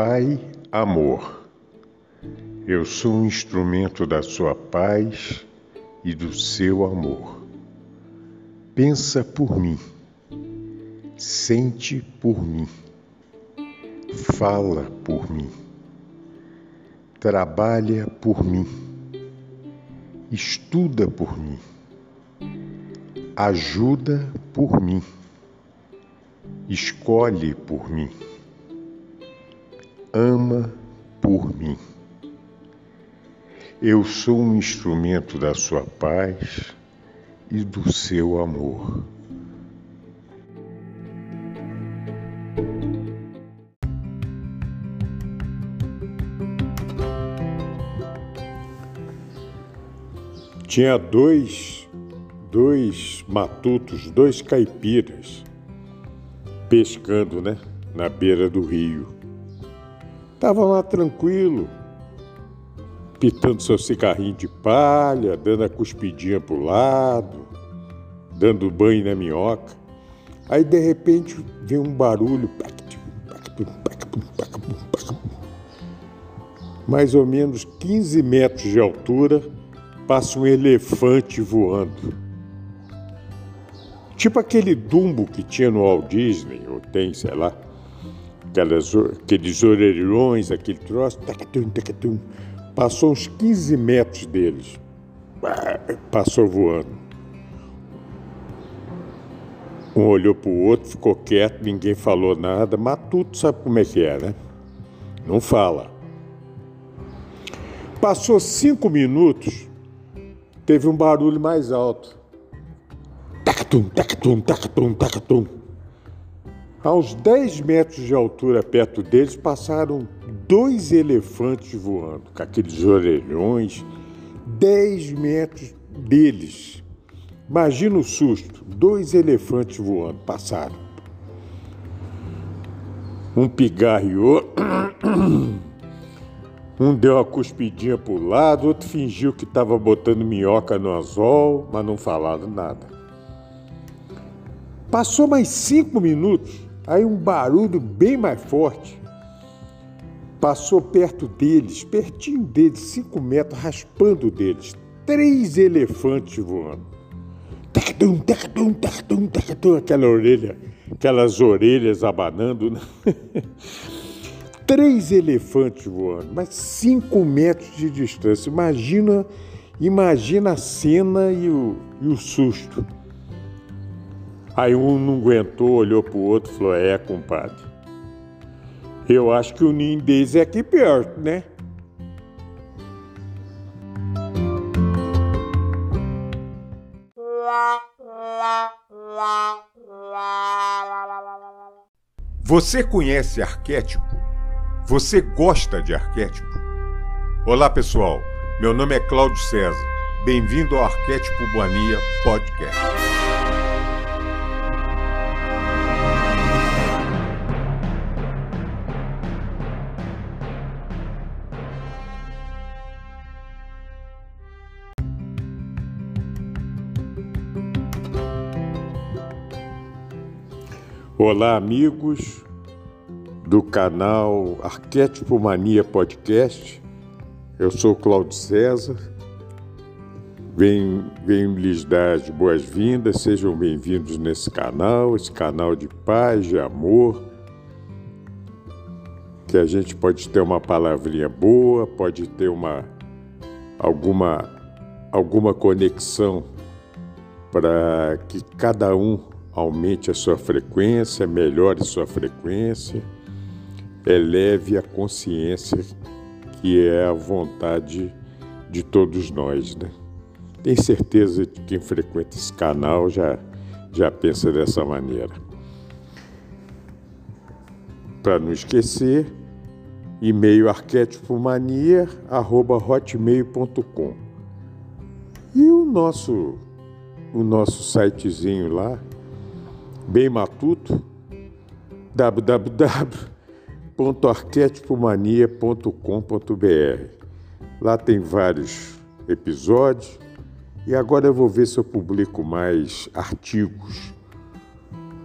Pai, amor. Eu sou um instrumento da sua paz e do seu amor. Pensa por mim, sente por mim, fala por mim, trabalha por mim, estuda por mim, ajuda por mim, escolhe por mim ama por mim. Eu sou um instrumento da sua paz e do seu amor. Tinha dois, dois matutos, dois caipiras, pescando, né, na beira do rio. Estava lá tranquilo, pitando seu cigarrinho de palha, dando a cuspidinha pro lado, dando banho na minhoca. Aí de repente vem um barulho, mais ou menos 15 metros de altura, passa um elefante voando. Tipo aquele Dumbo que tinha no Walt Disney, ou tem, sei lá aquelas, aqueles orelhões, aquele troço, tacatum, tacatum. Passou uns 15 metros deles. Passou voando. Um olhou para o outro, ficou quieto, ninguém falou nada, mas tudo sabe como é que é, né? Não fala. Passou cinco minutos, teve um barulho mais alto. Tacatum, tacatum, tacatum, tacatum. A uns 10 metros de altura perto deles passaram dois elefantes voando, com aqueles orelhões, 10 metros deles. Imagina o susto, dois elefantes voando, passaram. Um pigarreou, um deu uma cuspidinha para o lado, outro fingiu que estava botando minhoca no anzol, mas não falaram nada. Passou mais cinco minutos, Aí um barulho bem mais forte passou perto deles, pertinho deles, cinco metros, raspando deles. Três elefantes voando. Tacadum, tacadum, tacadum, tacadum, aquela orelha, aquelas orelhas abanando. Né? Três elefantes voando, mas cinco metros de distância. Imagina, imagina a cena e o, e o susto. Aí um não aguentou, olhou para o outro e falou: É, compadre. Eu acho que o ninho deles é aqui perto, né? Você conhece arquétipo? Você gosta de arquétipo? Olá, pessoal. Meu nome é Cláudio César. Bem-vindo ao Arquétipo Mania Podcast. Olá, amigos do canal Arquétipo Mania Podcast. Eu sou Cláudio César. Venho, venho lhes dar as boas-vindas, sejam bem-vindos nesse canal, esse canal de paz, de amor, que a gente pode ter uma palavrinha boa, pode ter uma alguma alguma conexão para que cada um aumente a sua frequência, melhore sua frequência, eleve a consciência que é a vontade de todos nós, né? Tenho certeza de que quem frequenta esse canal já, já pensa dessa maneira. Para não esquecer, e-mail arquétipomania@hotmail.com. E o nosso o nosso sitezinho lá, bem matuto, www.arquetipomania.com.br. Lá tem vários episódios e agora eu vou ver se eu publico mais artigos,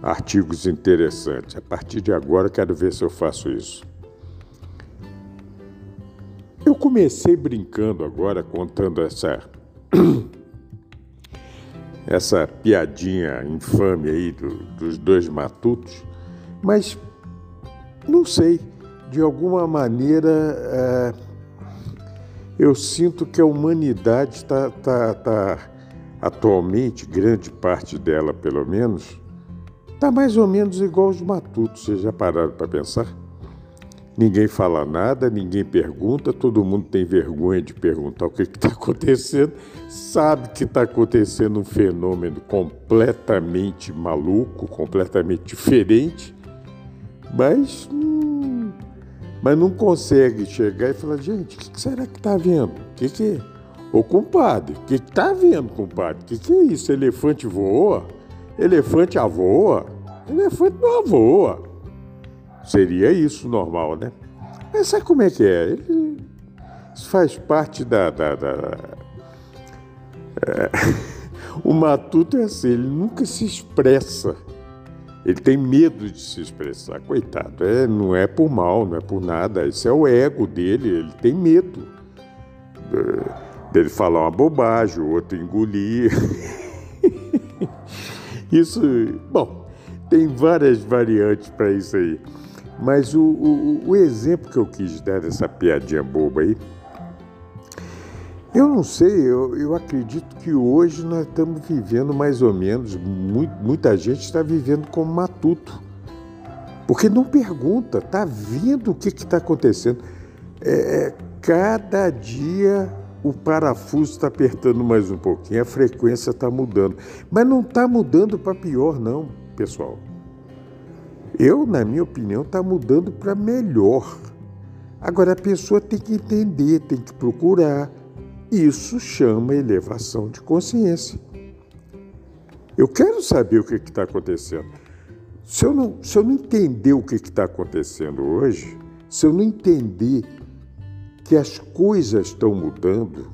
artigos interessantes. A partir de agora quero ver se eu faço isso. comecei brincando agora, contando essa essa piadinha infame aí do, dos dois matutos, mas não sei, de alguma maneira é, eu sinto que a humanidade está tá, tá, atualmente, grande parte dela pelo menos, está mais ou menos igual aos matutos. Vocês já pararam para pensar? Ninguém fala nada, ninguém pergunta, todo mundo tem vergonha de perguntar o que está acontecendo, sabe que está acontecendo um fenômeno completamente maluco, completamente diferente, mas, hum, mas não consegue chegar e falar: gente, o que, será que está vendo? O que, que é? Ô compadre, o que está vendo, compadre? O que, que é isso? Elefante voa? Elefante avoa? Elefante não voa. Seria isso normal, né? Mas sabe como é que é? Ele, faz parte da. da, da é, o matuto é assim, ele nunca se expressa. Ele tem medo de se expressar, coitado. É, não é por mal, não é por nada. Isso é o ego dele, ele tem medo dele falar uma bobagem, o outro engolir. isso, bom, tem várias variantes para isso aí. Mas o, o, o, exemplo que eu quis dar dessa piadinha boba aí, eu não sei, eu, eu acredito que hoje nós estamos vivendo mais ou menos, muito, muita gente está vivendo como matuto. Porque não pergunta, está vendo o que está acontecendo. É, é, cada dia o parafuso está apertando mais um pouquinho, a frequência está mudando. Mas não está mudando para pior, não, pessoal. Eu, na minha opinião, está mudando para melhor. Agora a pessoa tem que entender, tem que procurar. Isso chama elevação de consciência. Eu quero saber o que está acontecendo. Se eu, não, se eu não entender o que está acontecendo hoje, se eu não entender que as coisas estão mudando,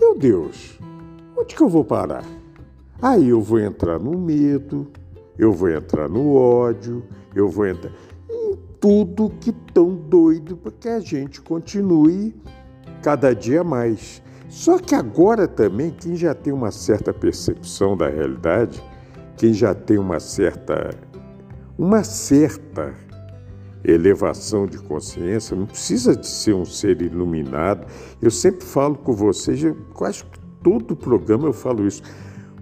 meu Deus, onde que eu vou parar? Aí eu vou entrar no medo, eu vou entrar no ódio, eu vou entrar em tudo que tão doido para que a gente continue cada dia mais. Só que agora também, quem já tem uma certa percepção da realidade, quem já tem uma certa uma certa elevação de consciência, não precisa de ser um ser iluminado. Eu sempre falo com vocês, quase todo programa eu falo isso.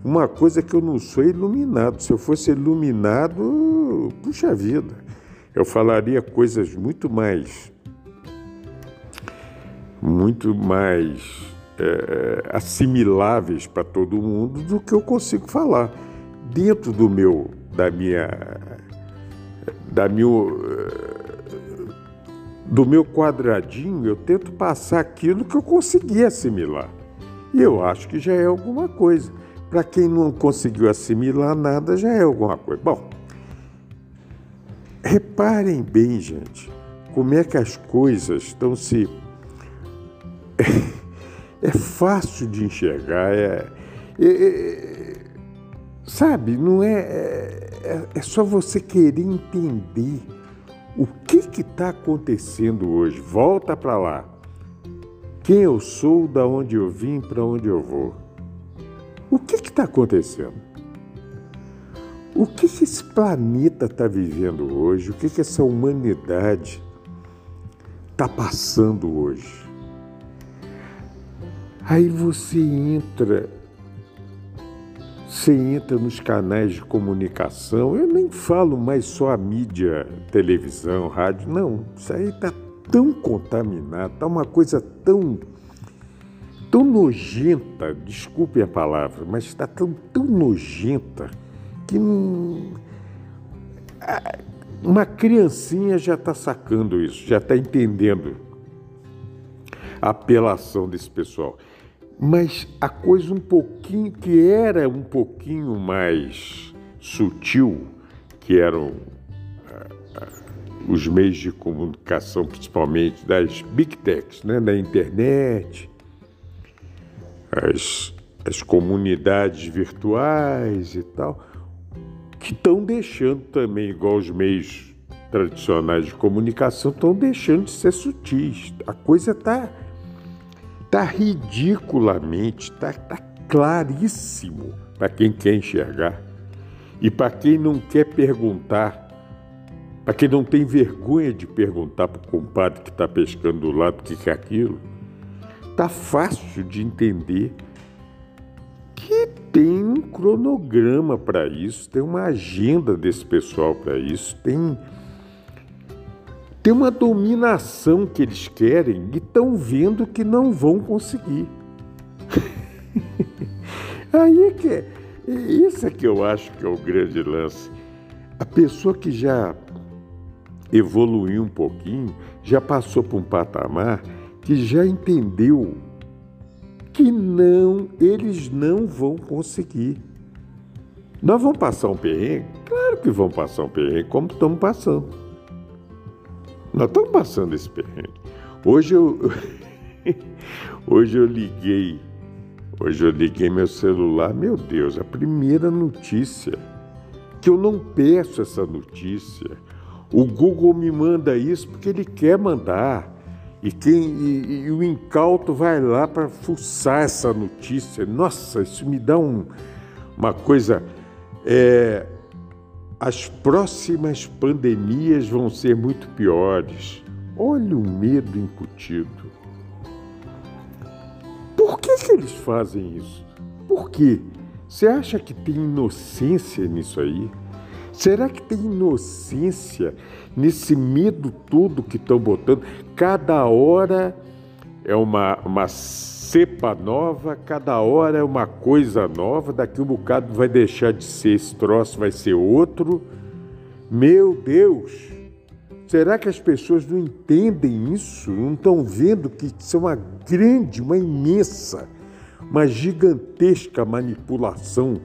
Uma coisa que eu não sou iluminado. Se eu fosse iluminado, puxa vida, eu falaria coisas muito mais, muito mais é, assimiláveis para todo mundo do que eu consigo falar dentro do meu, da minha, da meu, do meu quadradinho. Eu tento passar aquilo que eu consegui assimilar. E eu acho que já é alguma coisa. Para quem não conseguiu assimilar nada, já é alguma coisa. Bom, reparem bem, gente, como é que as coisas estão se. É, fácil de enxergar, é, é, é sabe, não é, é, é só você querer entender o que está acontecendo hoje. Volta para lá. Quem eu sou, da onde eu vim, para onde eu vou. O que está acontecendo? O que, que esse planeta está vivendo hoje? O que, que essa humanidade está passando hoje? Aí você entra, você entra nos canais de comunicação. Eu nem falo mais só a mídia, televisão, rádio. Não, isso aí está tão contaminado, está uma coisa tão tão nojenta, desculpe a palavra, mas está tão, tão nojenta que uma criancinha já está sacando isso, já está entendendo a apelação desse pessoal. Mas a coisa um pouquinho, que era um pouquinho mais sutil, que eram os meios de comunicação, principalmente das big techs, né, da internet, as, as comunidades virtuais e tal, que estão deixando também, igual os meios tradicionais de comunicação, estão deixando de ser sutis. A coisa está Está ridiculamente, está tá claríssimo para quem quer enxergar. E para quem não quer perguntar, para quem não tem vergonha de perguntar para o compadre que está pescando do lado o que é aquilo, está fácil de entender que tem um cronograma para isso, tem uma agenda desse pessoal para isso, tem tem uma dominação que eles querem e estão vendo que não vão conseguir. Aí é que é, isso é que eu acho que é o grande lance. A pessoa que já evoluiu um pouquinho, já passou por um patamar que já entendeu que não, eles não vão conseguir. Nós vamos passar um perrengue? Claro que vamos passar um perrengue, como estamos passando. Nós estamos passando esse perrengue. Hoje eu, hoje eu liguei, hoje eu liguei meu celular, meu Deus, a primeira notícia, que eu não peço essa notícia. O Google me manda isso porque ele quer mandar. E, quem, e, e o incauto vai lá para fuçar essa notícia. Nossa, isso me dá um, uma coisa. É, as próximas pandemias vão ser muito piores. Olha o medo incutido. Por que, que eles fazem isso? Por quê? Você acha que tem inocência nisso aí? Será que tem inocência nesse medo todo que estão botando? Cada hora é uma, uma cepa nova, cada hora é uma coisa nova, daqui um bocado vai deixar de ser esse troço, vai ser outro. Meu Deus! Será que as pessoas não entendem isso? Não estão vendo que isso é uma grande, uma imensa, uma gigantesca manipulação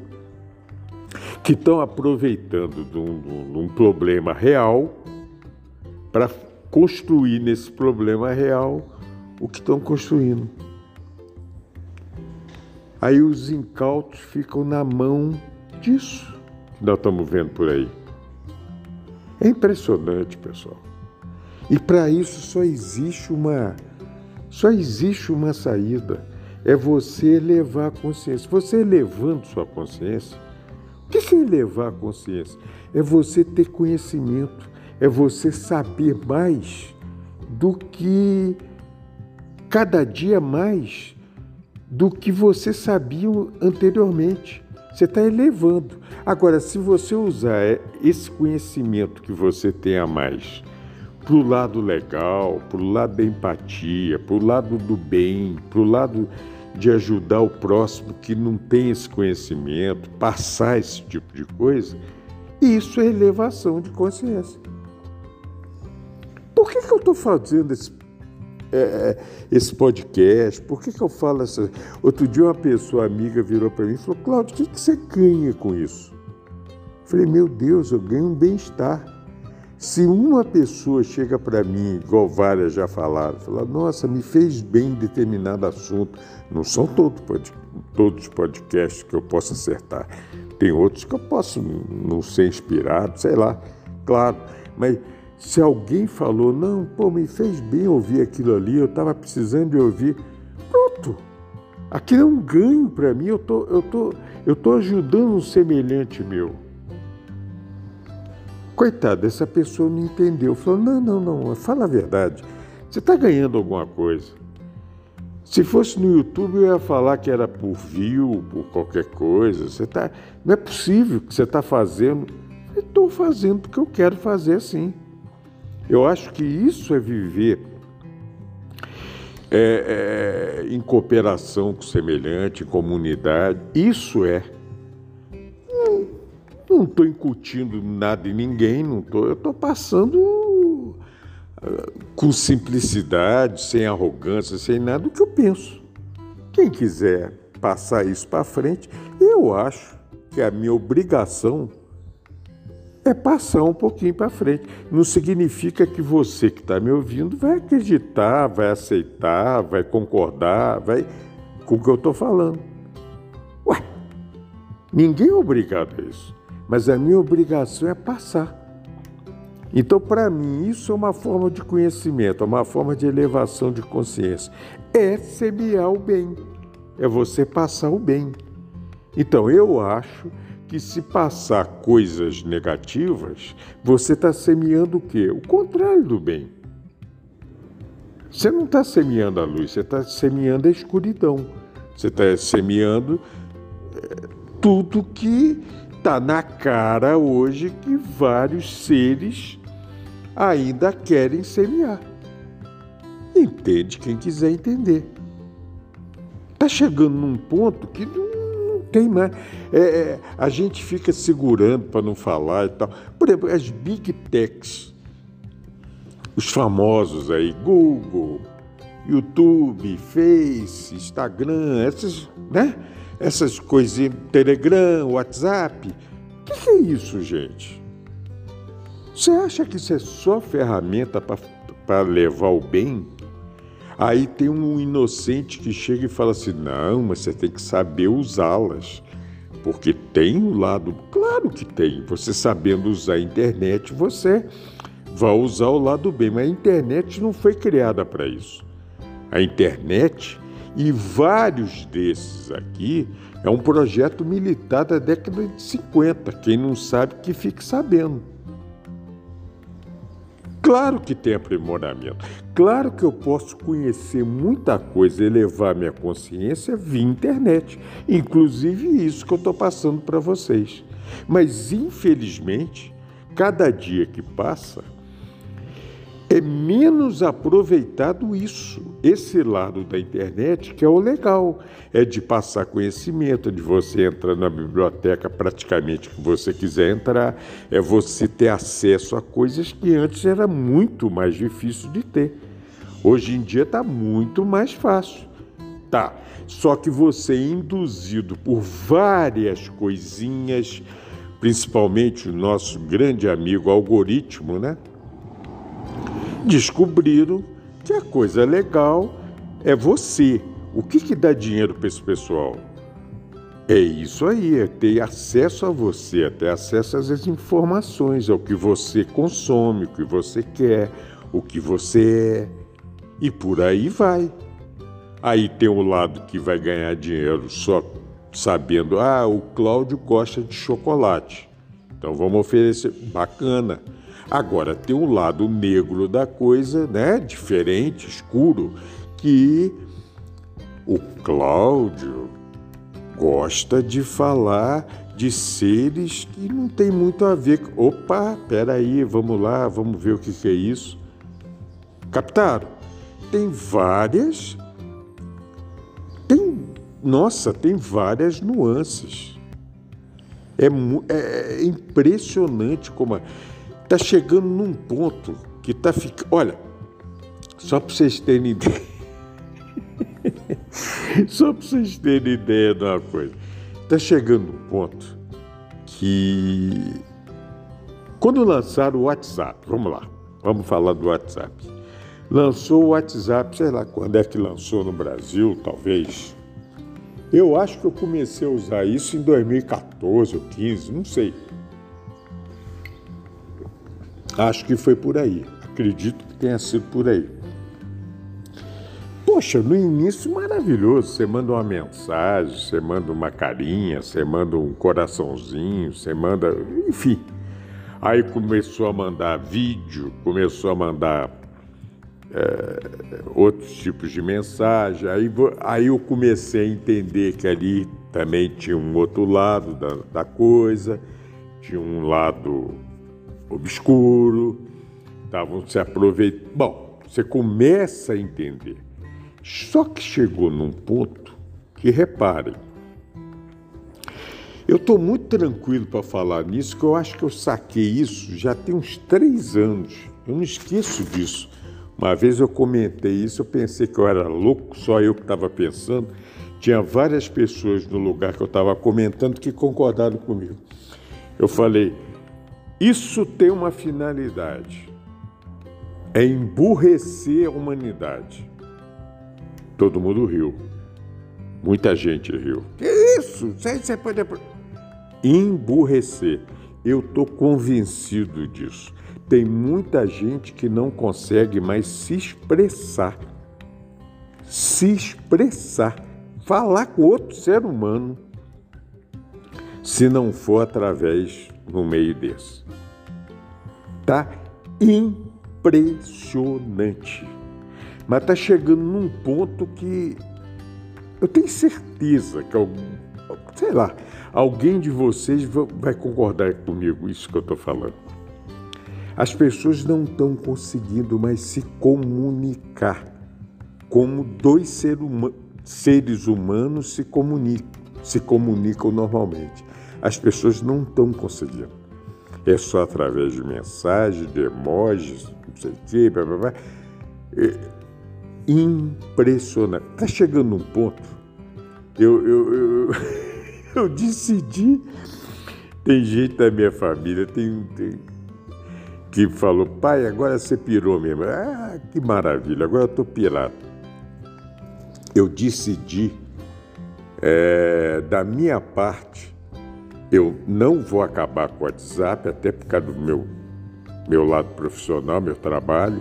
que estão aproveitando de um, de um problema real para construir nesse problema real o que estão construindo. Aí os incautos ficam na mão disso que nós estamos vendo por aí. É impressionante, pessoal. E para isso só existe uma só existe uma saída. É você elevar a consciência. Você elevando sua consciência. O que é elevar a consciência? É você ter conhecimento, é você saber mais do que cada dia mais do que você sabia anteriormente. Você está elevando. Agora, se você usar é, esse conhecimento que você tem a mais para o lado legal, para o lado da empatia, para o lado do bem, para o lado de ajudar o próximo que não tem esse conhecimento, passar esse tipo de coisa, isso é elevação de consciência. Por que, que eu estou fazendo esse é, é, esse podcast? Por que, que eu falo essa. Outro dia, uma pessoa amiga virou para mim e falou: Cláudio, o que, que você ganha com isso? Eu falei: Meu Deus, eu ganho um bem-estar. Se uma pessoa chega para mim, igual várias já falaram, fala, nossa, me fez bem em determinado assunto, não são todos, todos os podcasts que eu posso acertar. Tem outros que eu posso não ser inspirado, sei lá, claro, mas se alguém falou, não, pô, me fez bem ouvir aquilo ali, eu estava precisando de ouvir, pronto. Aquilo é um ganho para mim, eu tô, eu tô, eu tô ajudando um semelhante meu. Coitado, essa pessoa não entendeu. Falou, não, não, não, fala a verdade. Você está ganhando alguma coisa. Se fosse no YouTube, eu ia falar que era por view, por qualquer coisa. Você tá, não é possível que você está fazendo. Estou fazendo porque eu quero fazer assim. Eu acho que isso é viver é, é, em cooperação com semelhante, em comunidade. Isso é. Não estou incutindo nada em ninguém, não tô, eu estou passando uh, com simplicidade, sem arrogância, sem nada, o que eu penso. Quem quiser passar isso para frente, eu acho que a minha obrigação é passar um pouquinho para frente. Não significa que você que está me ouvindo vai acreditar, vai aceitar, vai concordar, vai com o que eu estou falando. Ué, ninguém é obrigado a isso. Mas a minha obrigação é passar. Então, para mim, isso é uma forma de conhecimento, é uma forma de elevação de consciência. É semear o bem, é você passar o bem. Então, eu acho que se passar coisas negativas, você está semeando o quê? O contrário do bem. Você não está semeando a luz, você está semeando a escuridão. Você está semeando eh, tudo que está na cara hoje que vários seres ainda querem semear. Entende quem quiser entender. Está chegando num ponto que não, não tem mais. É, é, a gente fica segurando para não falar e tal. Por exemplo, as big techs, os famosos aí, Google, YouTube, Face, Instagram, essas, né? Essas coisas, Telegram, WhatsApp. O que, que é isso, gente? Você acha que isso é só ferramenta para levar o bem? Aí tem um inocente que chega e fala assim: não, mas você tem que saber usá-las. Porque tem um lado, claro que tem. Você sabendo usar a internet, você vai usar o lado bem. Mas a internet não foi criada para isso. A internet e vários desses aqui é um projeto militar da década de 50. Quem não sabe, que fique sabendo. Claro que tem aprimoramento. Claro que eu posso conhecer muita coisa, elevar minha consciência via internet, inclusive isso que eu estou passando para vocês. Mas, infelizmente, cada dia que passa, é menos aproveitado isso, esse lado da internet que é o legal, é de passar conhecimento, de você entrar na biblioteca praticamente que você quiser entrar, é você ter acesso a coisas que antes era muito mais difícil de ter. Hoje em dia está muito mais fácil. Tá, só que você é induzido por várias coisinhas, principalmente o nosso grande amigo algoritmo, né? Descobriram que a coisa legal é você. O que, que dá dinheiro para esse pessoal? É isso aí, é ter acesso a você, é ter acesso às informações, ao que você consome, o que você quer, o que você é. E por aí vai. Aí tem o lado que vai ganhar dinheiro só sabendo, ah, o Cláudio gosta de chocolate. Então vamos oferecer. Bacana. Agora, tem um lado negro da coisa, né? Diferente, escuro, que o Cláudio gosta de falar de seres que não tem muito a ver. Opa, peraí, vamos lá, vamos ver o que, que é isso. Captaram? Tem várias. Tem. Nossa, tem várias nuances. É, é impressionante como. Está chegando num ponto que está ficando. Olha, só para vocês terem ideia. só para vocês terem ideia de uma coisa. Está chegando um ponto que. Quando lançaram o WhatsApp, vamos lá, vamos falar do WhatsApp. Lançou o WhatsApp, sei lá quando é que lançou no Brasil, talvez. Eu acho que eu comecei a usar isso em 2014 ou 15, não sei. Acho que foi por aí. Acredito que tenha sido por aí. Poxa, no início maravilhoso. Você manda uma mensagem, você manda uma carinha, você manda um coraçãozinho, você manda. Enfim. Aí começou a mandar vídeo, começou a mandar é, outros tipos de mensagem. Aí, aí eu comecei a entender que ali também tinha um outro lado da, da coisa, tinha um lado obscuro, estavam se aproveitando. Bom, você começa a entender. Só que chegou num ponto que, reparem, eu estou muito tranquilo para falar nisso, que eu acho que eu saquei isso já tem uns três anos. Eu não esqueço disso. Uma vez eu comentei isso, eu pensei que eu era louco, só eu que estava pensando. Tinha várias pessoas no lugar que eu estava comentando que concordaram comigo. Eu falei, isso tem uma finalidade: é emburrecer a humanidade. Todo mundo riu. Muita gente riu. Que isso? Você pode. Emburrecer. Eu estou convencido disso. tem muita gente que não consegue mais se expressar. Se expressar, falar com outro ser humano, se não for através no meio desse. Tá impressionante. Mas tá chegando num ponto que eu tenho certeza que sei lá, alguém de vocês vai concordar comigo isso que eu estou falando. As pessoas não estão conseguindo mais se comunicar como dois ser huma seres humanos se comunicam, se comunicam normalmente. As pessoas não estão conseguindo. É só através de mensagens, de emojis, não sei o quê, blá, blá, blá. É impressionante. Está chegando um ponto. Eu, eu, eu, eu decidi. Tem gente da minha família, tem, tem que falou, pai, agora você pirou mesmo. Ah, que maravilha, agora eu estou pirado. Eu decidi, é, da minha parte, eu não vou acabar com o WhatsApp, até por causa do meu, meu lado profissional, meu trabalho.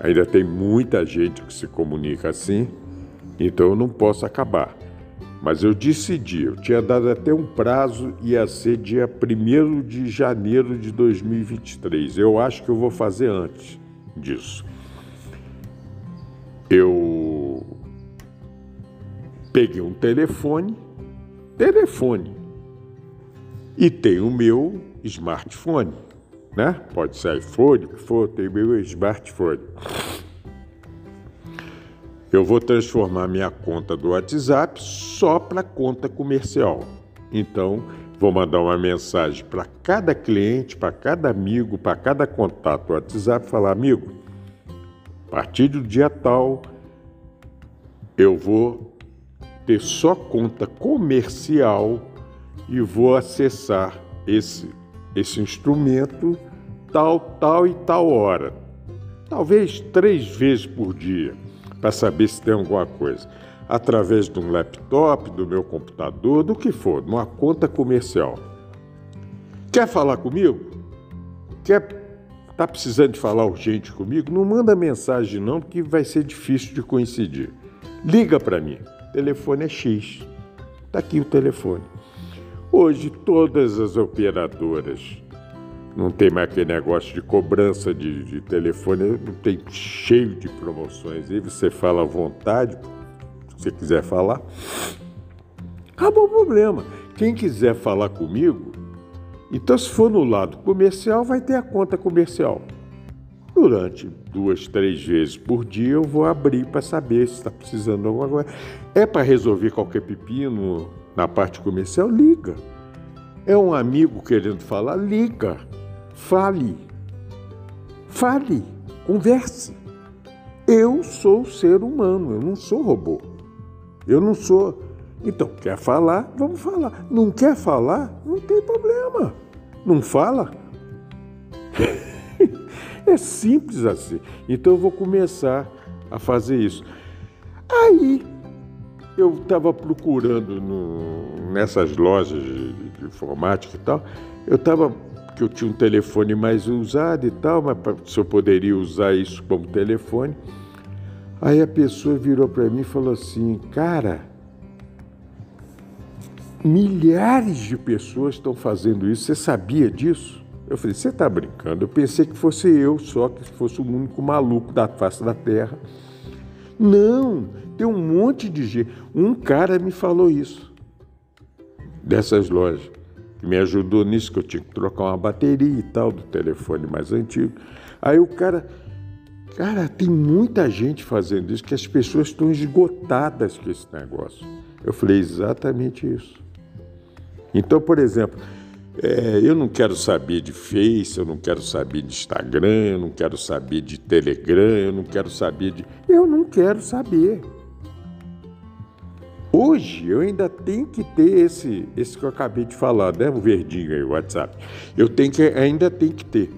Ainda tem muita gente que se comunica assim, então eu não posso acabar. Mas eu decidi, eu tinha dado até um prazo, ia ser dia 1 de janeiro de 2023. Eu acho que eu vou fazer antes disso. Eu peguei um telefone, telefone, e tenho o meu smartphone, né? Pode ser iPhone, o que for, tem meu smartphone eu vou transformar minha conta do WhatsApp só para conta comercial. Então, vou mandar uma mensagem para cada cliente, para cada amigo, para cada contato WhatsApp, falar: amigo, a partir do dia tal, eu vou ter só conta comercial e vou acessar esse, esse instrumento tal, tal e tal hora. Talvez três vezes por dia para saber se tem alguma coisa. Através de um laptop, do meu computador, do que for, numa conta comercial. Quer falar comigo? Quer tá precisando de falar urgente comigo? Não manda mensagem não, porque vai ser difícil de coincidir. Liga para mim. Telefone é X. Está aqui o telefone. Hoje todas as operadoras não tem mais aquele negócio de cobrança de, de telefone, não tem cheio de promoções. Aí você fala à vontade, se você quiser falar. Acabou o problema. Quem quiser falar comigo, então se for no lado comercial, vai ter a conta comercial. Durante duas, três vezes por dia eu vou abrir para saber se está precisando de alguma coisa. É para resolver qualquer pepino na parte comercial? Liga. É um amigo querendo falar? Liga. Fale. Fale. Converse. Eu sou ser humano, eu não sou robô. Eu não sou. Então, quer falar? Vamos falar. Não quer falar? Não tem problema. Não fala? é simples assim. Então eu vou começar a fazer isso. Aí eu estava procurando no, nessas lojas de, de informática e tal, eu estava que eu tinha um telefone mais usado e tal, mas se eu poderia usar isso como telefone. Aí a pessoa virou para mim e falou assim: Cara, milhares de pessoas estão fazendo isso, você sabia disso? Eu falei: Você está brincando? Eu pensei que fosse eu só, que fosse o único maluco da face da terra. Não, tem um monte de gente. Um cara me falou isso, dessas lojas que me ajudou nisso, que eu tinha que trocar uma bateria e tal do telefone mais antigo. Aí o cara, cara, tem muita gente fazendo isso, que as pessoas estão esgotadas com esse negócio. Eu falei exatamente isso. Então, por exemplo, é, eu não quero saber de Face, eu não quero saber de Instagram, eu não quero saber de Telegram, eu não quero saber de. Eu não quero saber. Hoje eu ainda tenho que ter esse, esse que eu acabei de falar, né? O verdinho aí, o WhatsApp. Eu tenho que, ainda tenho que ter.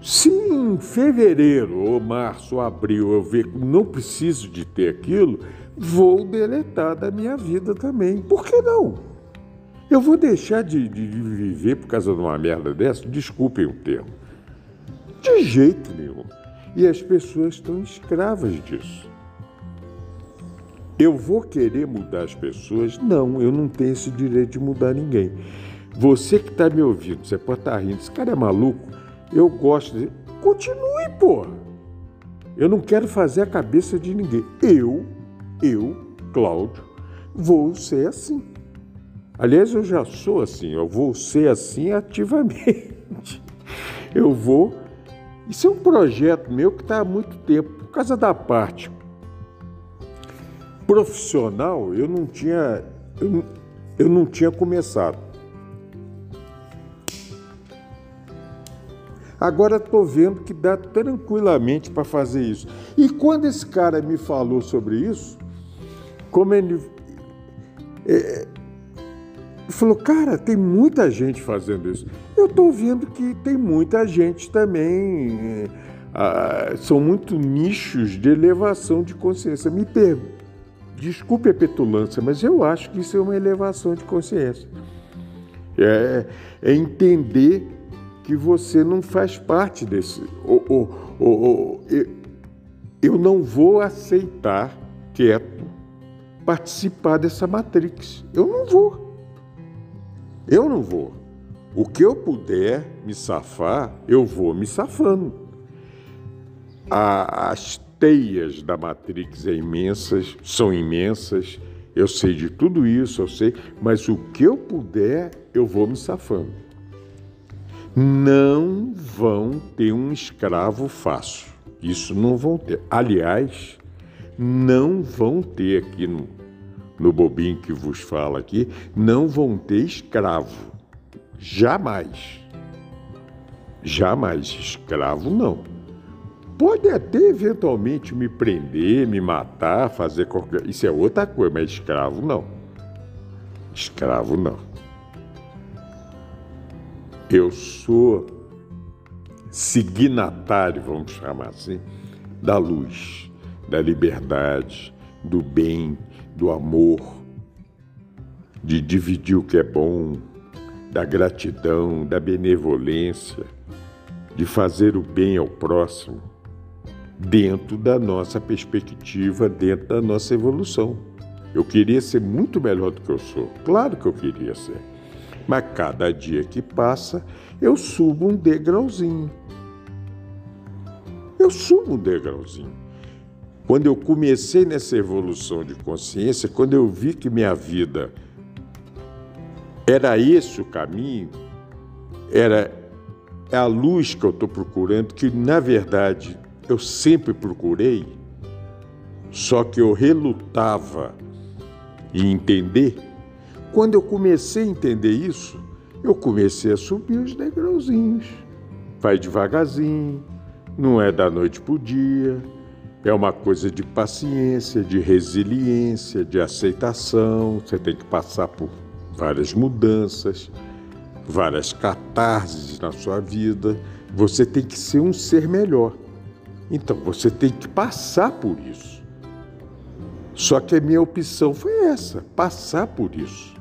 Se em fevereiro, ou março, ou abril eu ver que não preciso de ter aquilo, vou deletar da minha vida também. Por que não? Eu vou deixar de, de, de viver por causa de uma merda dessa? Desculpem o termo. De jeito nenhum. E as pessoas estão escravas disso. Eu vou querer mudar as pessoas? Não, eu não tenho esse direito de mudar ninguém. Você que está me ouvindo, você pode estar tá rindo, esse cara é maluco. Eu gosto de. Continue, porra. Eu não quero fazer a cabeça de ninguém. Eu, eu, Cláudio, vou ser assim. Aliás, eu já sou assim, eu vou ser assim ativamente. Eu vou. Isso é um projeto meu que está há muito tempo, por causa da parte profissional, eu não tinha, eu, eu não tinha começado. Agora estou vendo que dá tranquilamente para fazer isso. E quando esse cara me falou sobre isso, como ele, é, falou, cara, tem muita gente fazendo isso. Eu estou vendo que tem muita gente também. É, ah, são muito nichos de elevação de consciência. Me pergunto Desculpe a petulância, mas eu acho que isso é uma elevação de consciência. É, é entender que você não faz parte desse. Ou, ou, ou, eu, eu não vou aceitar quieto participar dessa matrix. Eu não vou. Eu não vou. O que eu puder me safar, eu vou me safando. As teias da Matrix é imensas, são imensas. Eu sei de tudo isso, eu sei, mas o que eu puder, eu vou me safando. Não vão ter um escravo fácil. Isso não vão ter. Aliás, não vão ter aqui no, no bobinho que vos fala aqui, não vão ter escravo. Jamais. Jamais. Escravo não. Pode até eventualmente me prender, me matar, fazer qualquer. Isso é outra coisa, mas escravo não. Escravo não. Eu sou signatário, vamos chamar assim, da luz, da liberdade, do bem, do amor, de dividir o que é bom, da gratidão, da benevolência, de fazer o bem ao próximo dentro da nossa perspectiva, dentro da nossa evolução. Eu queria ser muito melhor do que eu sou, claro que eu queria ser. Mas cada dia que passa, eu subo um degrauzinho. Eu subo um degrauzinho. Quando eu comecei nessa evolução de consciência, quando eu vi que minha vida era esse o caminho, era a luz que eu estou procurando, que na verdade eu sempre procurei, só que eu relutava em entender. Quando eu comecei a entender isso, eu comecei a subir os degrauzinhos. Vai devagarzinho, não é da noite para o dia, é uma coisa de paciência, de resiliência, de aceitação. Você tem que passar por várias mudanças, várias catarses na sua vida. Você tem que ser um ser melhor. Então você tem que passar por isso. Só que a minha opção foi essa: passar por isso.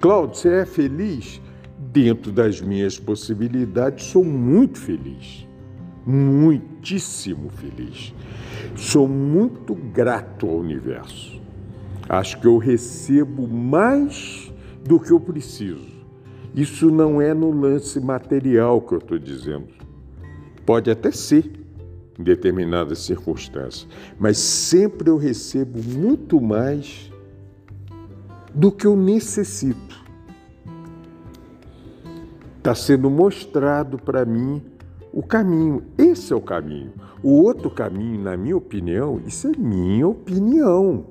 Cláudio, você é feliz? Dentro das minhas possibilidades, sou muito feliz. Muitíssimo feliz. Sou muito grato ao universo. Acho que eu recebo mais do que eu preciso. Isso não é no lance material que eu estou dizendo. Pode até ser em determinadas circunstâncias, mas sempre eu recebo muito mais do que eu necessito. Está sendo mostrado para mim o caminho. Esse é o caminho. O outro caminho, na minha opinião, isso é minha opinião.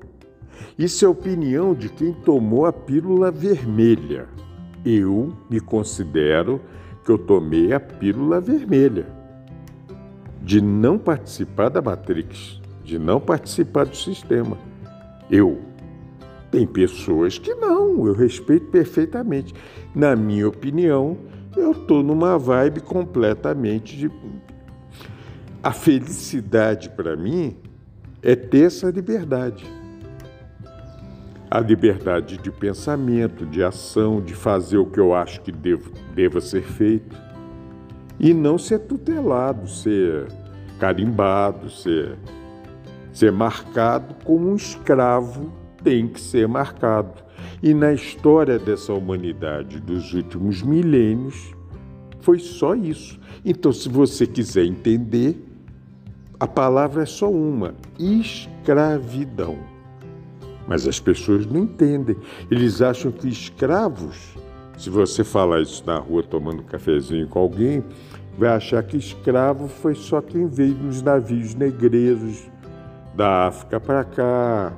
Isso é a opinião de quem tomou a pílula vermelha. Eu me considero que eu tomei a pílula vermelha de não participar da Matrix, de não participar do sistema. Eu. Tem pessoas que não, eu respeito perfeitamente. Na minha opinião, eu estou numa vibe completamente de. A felicidade para mim é ter essa liberdade. A liberdade de pensamento, de ação, de fazer o que eu acho que devo, deva ser feito e não ser tutelado, ser carimbado, ser, ser marcado como um escravo tem que ser marcado. E na história dessa humanidade dos últimos milênios, foi só isso. Então, se você quiser entender, a palavra é só uma: escravidão. Mas as pessoas não entendem. Eles acham que escravos, se você falar isso na rua tomando um cafezinho com alguém, vai achar que escravo foi só quem veio nos navios negreiros da África para cá,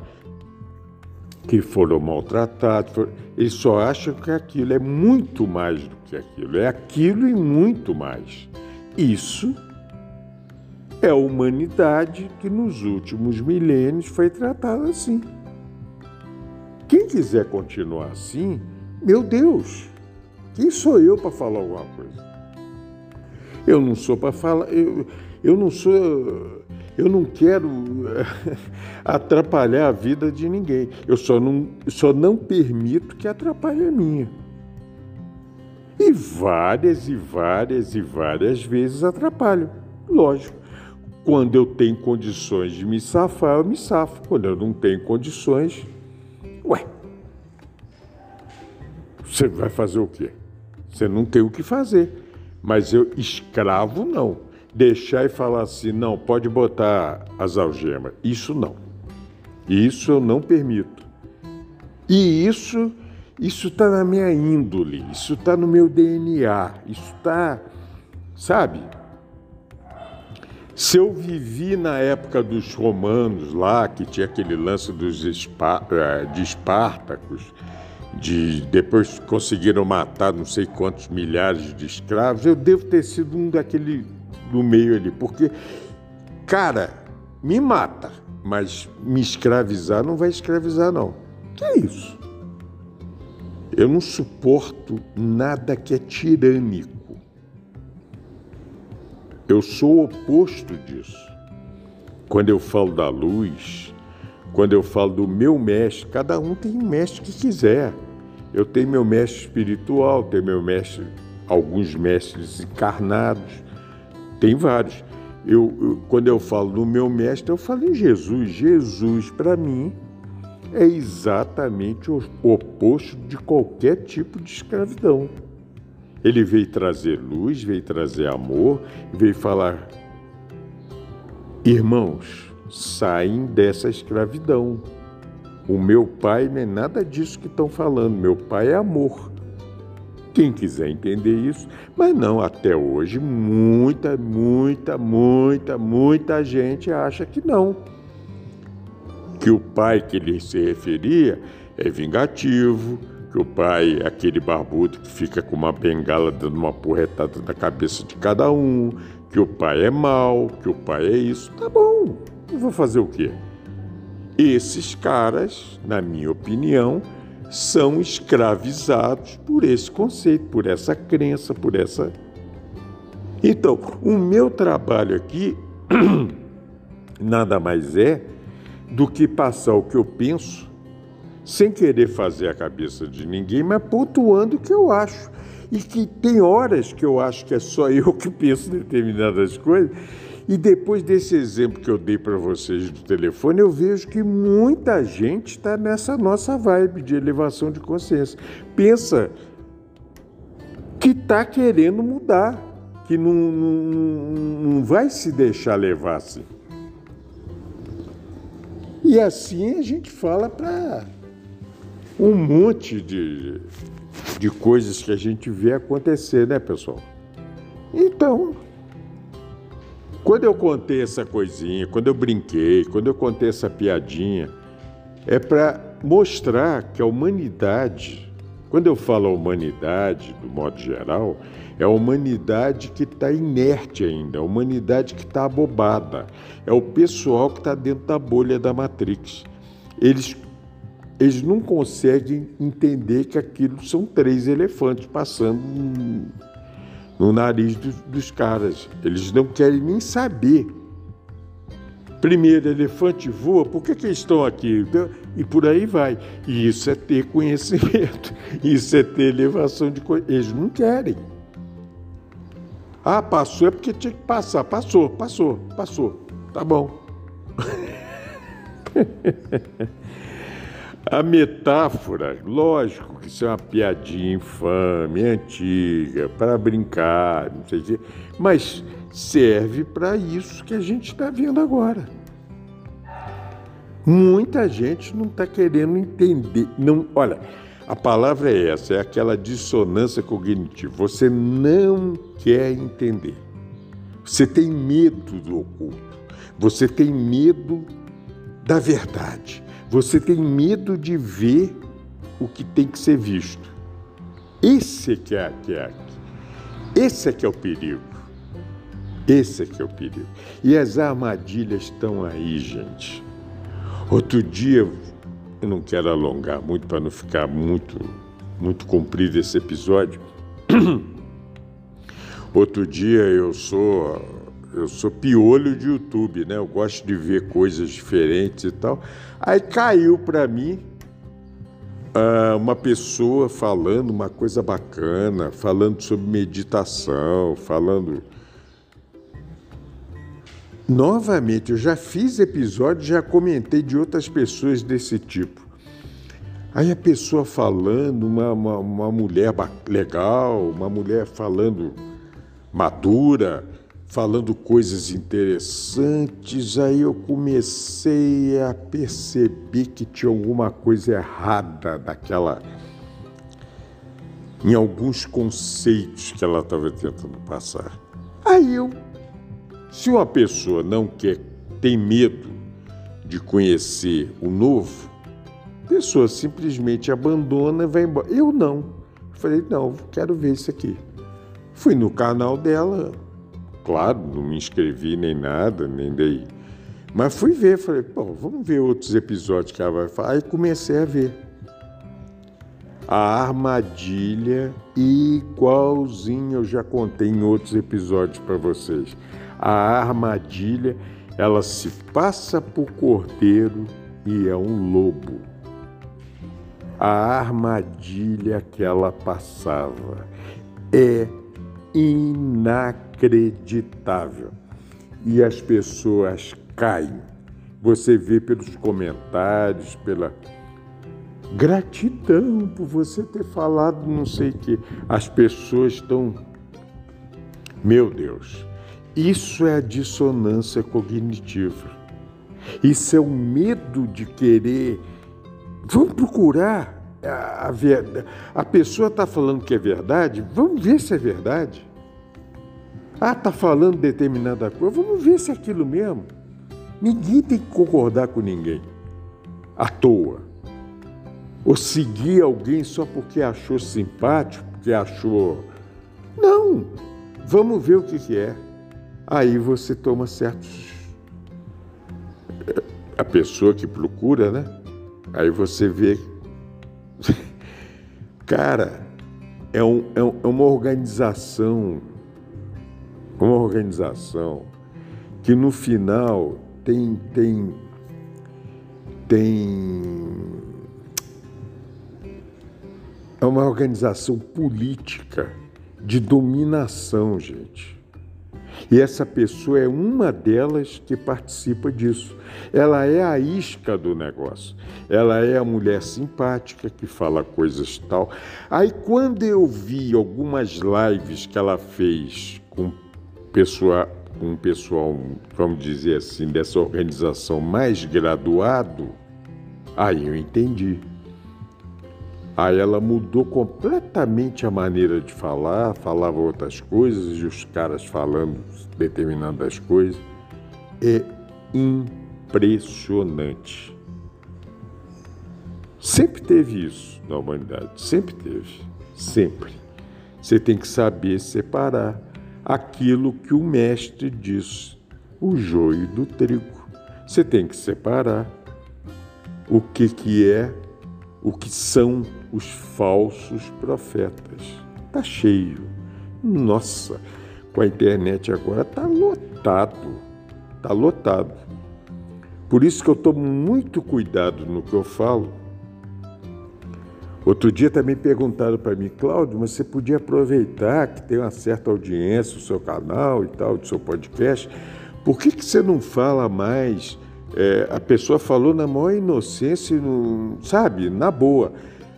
que foram maltratados. Foram... Eles só acham que aquilo é muito mais do que aquilo. É aquilo e muito mais. Isso é a humanidade que nos últimos milênios foi tratada assim. Quem quiser continuar assim, meu Deus, quem sou eu para falar alguma coisa? Eu não sou para falar, eu, eu não sou, eu não quero atrapalhar a vida de ninguém. Eu só não, só não permito que atrapalhe a minha. E várias e várias e várias vezes atrapalho. Lógico. Quando eu tenho condições de me safar, eu me safo. Quando eu não tenho condições, ué, você vai fazer o quê? Você não tem o que fazer. Mas eu, escravo, não. Deixar e falar assim, não, pode botar as algemas. Isso não. Isso eu não permito. E isso isso está na minha índole, isso está no meu DNA, isso está, sabe? Se eu vivi na época dos romanos lá, que tinha aquele lance dos eh, de Espartacos, de depois conseguiram matar não sei quantos milhares de escravos, eu devo ter sido um daquele do meio ali, porque cara, me mata, mas me escravizar não vai escravizar não. Que é isso? Eu não suporto nada que é tirânico. Eu sou o oposto disso. Quando eu falo da luz, quando eu falo do meu mestre, cada um tem um mestre que quiser. Eu tenho meu mestre espiritual, tenho meu mestre, alguns mestres encarnados, tem vários. Eu, eu, quando eu falo do meu mestre, eu falo em Jesus. Jesus, para mim, é exatamente o oposto de qualquer tipo de escravidão. Ele veio trazer luz, veio trazer amor, veio falar: irmãos, saem dessa escravidão. O meu pai não é nada disso que estão falando, meu pai é amor. Quem quiser entender isso, mas não, até hoje, muita, muita, muita, muita gente acha que não. Que o pai que ele se referia é vingativo, que o pai é aquele barbudo que fica com uma bengala dando uma porretada na cabeça de cada um, que o pai é mau, que o pai é isso. Tá bom, eu vou fazer o quê? Esses caras, na minha opinião, são escravizados por esse conceito, por essa crença, por essa. Então, o meu trabalho aqui nada mais é do que passar o que eu penso sem querer fazer a cabeça de ninguém, mas pontuando o que eu acho. E que tem horas que eu acho que é só eu que penso determinadas coisas. E depois desse exemplo que eu dei para vocês do telefone, eu vejo que muita gente está nessa nossa vibe de elevação de consciência. Pensa que está querendo mudar, que não, não, não vai se deixar levar assim. E assim a gente fala para um monte de, de coisas que a gente vê acontecer, né, pessoal? Então, quando eu contei essa coisinha, quando eu brinquei, quando eu contei essa piadinha, é para mostrar que a humanidade, quando eu falo a humanidade, do modo geral, é a humanidade que está inerte ainda, a humanidade que está abobada, é o pessoal que está dentro da bolha da Matrix. Eles eles não conseguem entender que aquilo são três elefantes passando no nariz dos, dos caras. Eles não querem nem saber. Primeiro, elefante voa, por que, que eles estão aqui? Então, e por aí vai. E isso é ter conhecimento, isso é ter elevação de Eles não querem. Ah, passou é porque tinha que passar. Passou, passou, passou. Tá bom. A metáfora, lógico que isso é uma piadinha infame, antiga, para brincar, não sei quê, mas serve para isso que a gente está vendo agora. Muita gente não está querendo entender. Não, olha, a palavra é essa, é aquela dissonância cognitiva. Você não quer entender. Você tem medo do oculto. Você tem medo da verdade. Você tem medo de ver o que tem que ser visto. Esse é que é, que é, esse é que é o perigo. Esse é que é o perigo. E as armadilhas estão aí, gente. Outro dia, eu não quero alongar muito para não ficar muito, muito comprido esse episódio. Outro dia eu sou eu sou piolho de YouTube, né? Eu gosto de ver coisas diferentes e tal. Aí caiu para mim uh, uma pessoa falando uma coisa bacana, falando sobre meditação, falando. Novamente, eu já fiz episódios, já comentei de outras pessoas desse tipo. Aí a pessoa falando, uma, uma, uma mulher legal, uma mulher falando madura, falando coisas interessantes, aí eu comecei a perceber que tinha alguma coisa errada daquela em alguns conceitos que ela estava tentando passar. Aí eu, se uma pessoa não quer, tem medo de conhecer o novo, a pessoa simplesmente abandona e vai embora. Eu não. Falei, não, quero ver isso aqui. Fui no canal dela, claro, não me inscrevi nem nada, nem dei. Mas fui ver, falei, pô, vamos ver outros episódios que ela vai falar. Aí comecei a ver. A armadilha, igualzinho eu já contei em outros episódios para vocês. A armadilha, ela se passa por cordeiro e é um lobo. A armadilha que ela passava é inacreditável. E as pessoas caem. Você vê pelos comentários, pela gratidão por você ter falado não sei o que. As pessoas estão. Meu Deus, isso é a dissonância cognitiva. Isso é o medo de querer. Vamos procurar a, verdade. A pessoa está falando que é verdade, vamos ver se é verdade. Ah, está falando determinada coisa, vamos ver se é aquilo mesmo. Ninguém tem que concordar com ninguém à toa. Ou seguir alguém só porque achou simpático, porque achou. Não! Vamos ver o que, que é. Aí você toma certos. A pessoa que procura, né? Aí você vê Cara, é, um, é, um, é uma organização, uma organização que no final tem, tem, tem é uma organização política de dominação, gente. E essa pessoa é uma delas que participa disso. Ela é a isca do negócio. Ela é a mulher simpática que fala coisas tal. Aí quando eu vi algumas lives que ela fez com pessoa, com um pessoal, vamos dizer assim, dessa organização mais graduado, aí eu entendi. Aí ela mudou completamente a maneira de falar, falava outras coisas e os caras falando determinadas coisas. É impressionante. Sempre teve isso na humanidade, sempre teve, sempre. Você tem que saber separar aquilo que o mestre diz, o joio do trigo. Você tem que separar o que, que é, o que são os falsos profetas. Tá cheio. Nossa, com a internet agora tá lotado. Tá lotado. Por isso que eu tomo muito cuidado no que eu falo. Outro dia também perguntaram para mim, Cláudio, mas você podia aproveitar que tem uma certa audiência o seu canal e tal, do seu podcast, por que, que você não fala mais? É, a pessoa falou na maior inocência, no, sabe, na boa.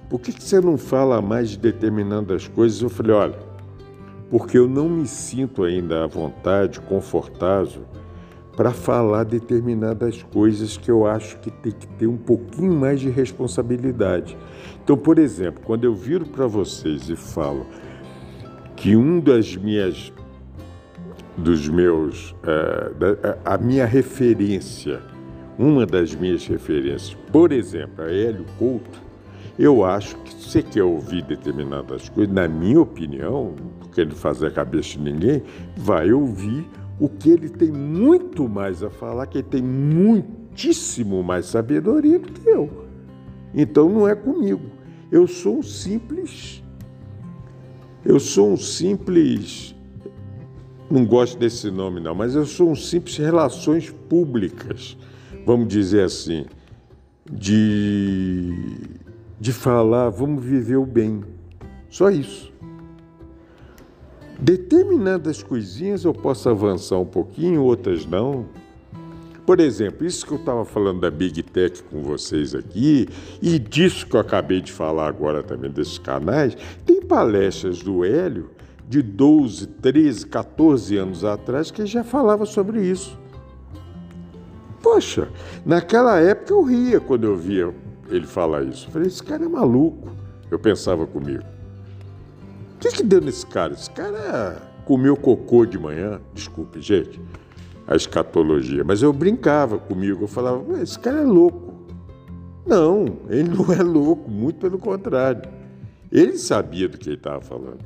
Por que, que você não fala mais de determinadas coisas? Eu falei, olha, porque eu não me sinto ainda à vontade, confortável para falar determinadas coisas que eu acho que tem que ter um pouquinho mais de responsabilidade. Então, por exemplo, quando eu viro para vocês e falo que um das minhas dos meus é, a minha referência, uma das minhas referências, por exemplo, a Hélio Couto, eu acho que se você quer ouvir determinadas coisas, na minha opinião, não querendo fazer a cabeça de ninguém, vai ouvir o que ele tem muito mais a falar, que ele tem muitíssimo mais sabedoria do que eu. Então não é comigo. Eu sou um simples. Eu sou um simples. Não gosto desse nome, não, mas eu sou um simples relações públicas, vamos dizer assim, de, de falar, vamos viver o bem. Só isso. Determinadas coisinhas eu posso avançar um pouquinho, outras não. Por exemplo, isso que eu estava falando da Big Tech com vocês aqui, e disso que eu acabei de falar agora também desses canais, tem palestras do Hélio de 12, 13, 14 anos atrás que já falava sobre isso. Poxa, naquela época eu ria quando eu via ele falar isso. Eu falei, esse cara é maluco. Eu pensava comigo. O que, que deu nesse cara? Esse cara comeu cocô de manhã. Desculpe, gente, a escatologia. Mas eu brincava comigo. Eu falava, esse cara é louco. Não, ele não é louco, muito pelo contrário. Ele sabia do que ele estava falando.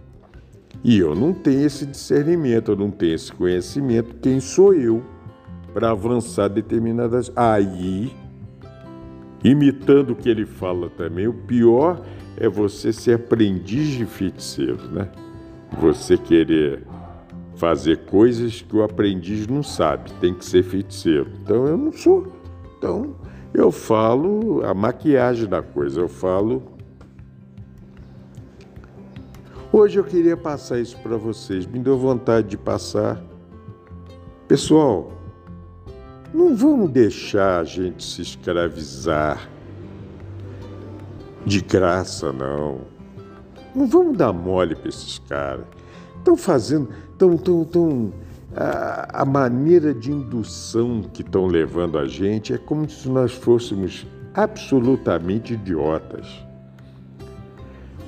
E eu não tenho esse discernimento, eu não tenho esse conhecimento. Quem sou eu para avançar determinadas. Aí, imitando o que ele fala também, o pior é você ser aprendiz de feiticeiro, né? Você querer fazer coisas que o aprendiz não sabe, tem que ser feiticeiro. Então eu não sou. Então eu falo a maquiagem da coisa, eu falo. Hoje eu queria passar isso para vocês, me deu vontade de passar. Pessoal, não vamos deixar a gente se escravizar de graça, não. Não vamos dar mole para esses caras. Estão fazendo, estão, tão, tão, a, a maneira de indução que estão levando a gente é como se nós fôssemos absolutamente idiotas.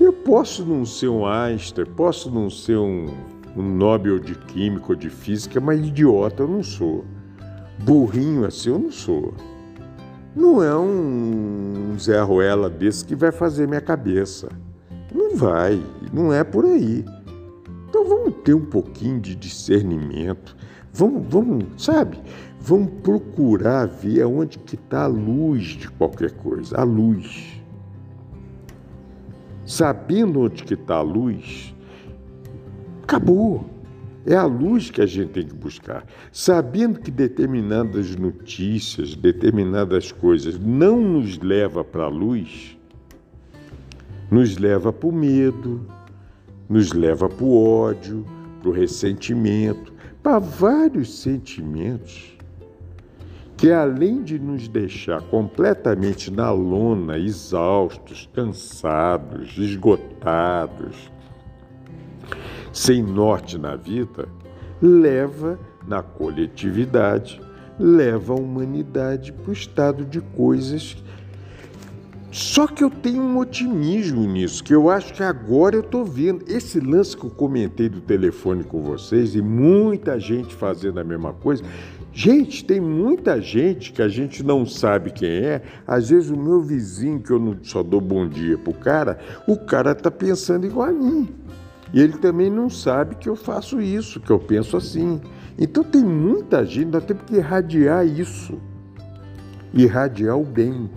Eu posso não ser um Einstein, posso não ser um, um Nobel de Química ou de Física, mas idiota eu não sou. Burrinho assim eu não sou não é um Zé Ruela desse que vai fazer minha cabeça. Não vai, não é por aí. Então vamos ter um pouquinho de discernimento. Vamos, vamos, sabe? Vamos procurar ver onde que está a luz de qualquer coisa, a luz. Sabendo onde que está a luz, acabou. É a luz que a gente tem que buscar. Sabendo que determinadas notícias, determinadas coisas não nos leva para a luz, nos leva para o medo, nos leva para o ódio, para o ressentimento, para vários sentimentos que além de nos deixar completamente na lona, exaustos, cansados, esgotados, sem norte na vida, leva na coletividade, leva a humanidade para o estado de coisas. Só que eu tenho um otimismo nisso, que eu acho que agora eu estou vendo. Esse lance que eu comentei do telefone com vocês e muita gente fazendo a mesma coisa. Gente, tem muita gente que a gente não sabe quem é. Às vezes o meu vizinho, que eu só dou bom dia pro cara, o cara tá pensando igual a mim. E ele também não sabe que eu faço isso, que eu penso assim. Então tem muita gente, nós temos que irradiar isso. Irradiar o bem,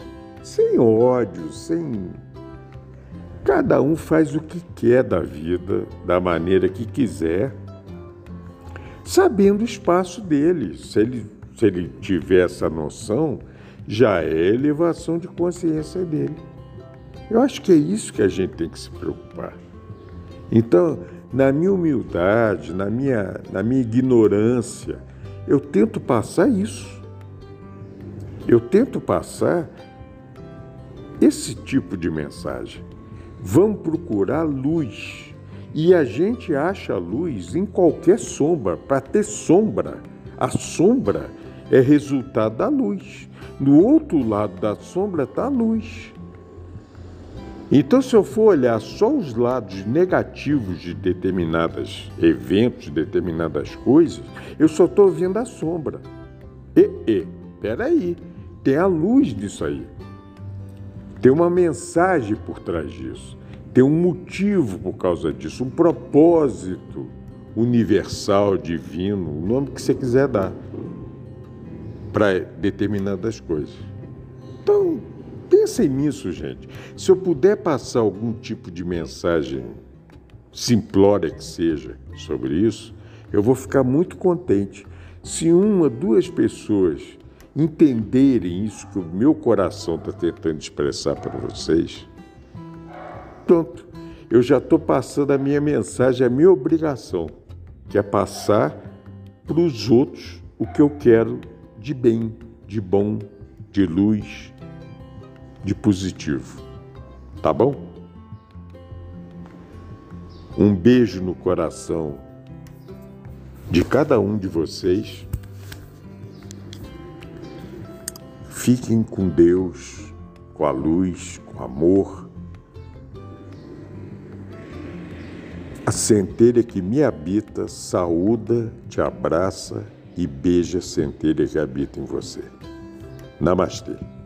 sem ódio, sem. Cada um faz o que quer da vida, da maneira que quiser, sabendo o espaço dele. Se ele, se ele tiver essa noção, já é elevação de consciência dele. Eu acho que é isso que a gente tem que se preocupar. Então, na minha humildade, na minha, na minha ignorância, eu tento passar isso. Eu tento passar esse tipo de mensagem. Vamos procurar luz. E a gente acha luz em qualquer sombra, para ter sombra. A sombra é resultado da luz. No outro lado da sombra está a luz. Então, se eu for olhar só os lados negativos de determinados eventos, de determinadas coisas, eu só estou vendo a sombra. E, e, peraí, tem a luz disso aí. Tem uma mensagem por trás disso. Tem um motivo por causa disso, um propósito universal, divino, o nome que você quiser dar para determinadas coisas. Pensem nisso, gente. Se eu puder passar algum tipo de mensagem simplória que seja sobre isso, eu vou ficar muito contente. Se uma, duas pessoas entenderem isso que o meu coração está tentando expressar para vocês, pronto, eu já estou passando a minha mensagem, a minha obrigação, que é passar para os outros o que eu quero de bem, de bom, de luz, de positivo. Tá bom? Um beijo no coração de cada um de vocês. Fiquem com Deus, com a luz, com amor. A centelha que me habita saúda, te abraça e beija a centelha que habita em você. Namastê.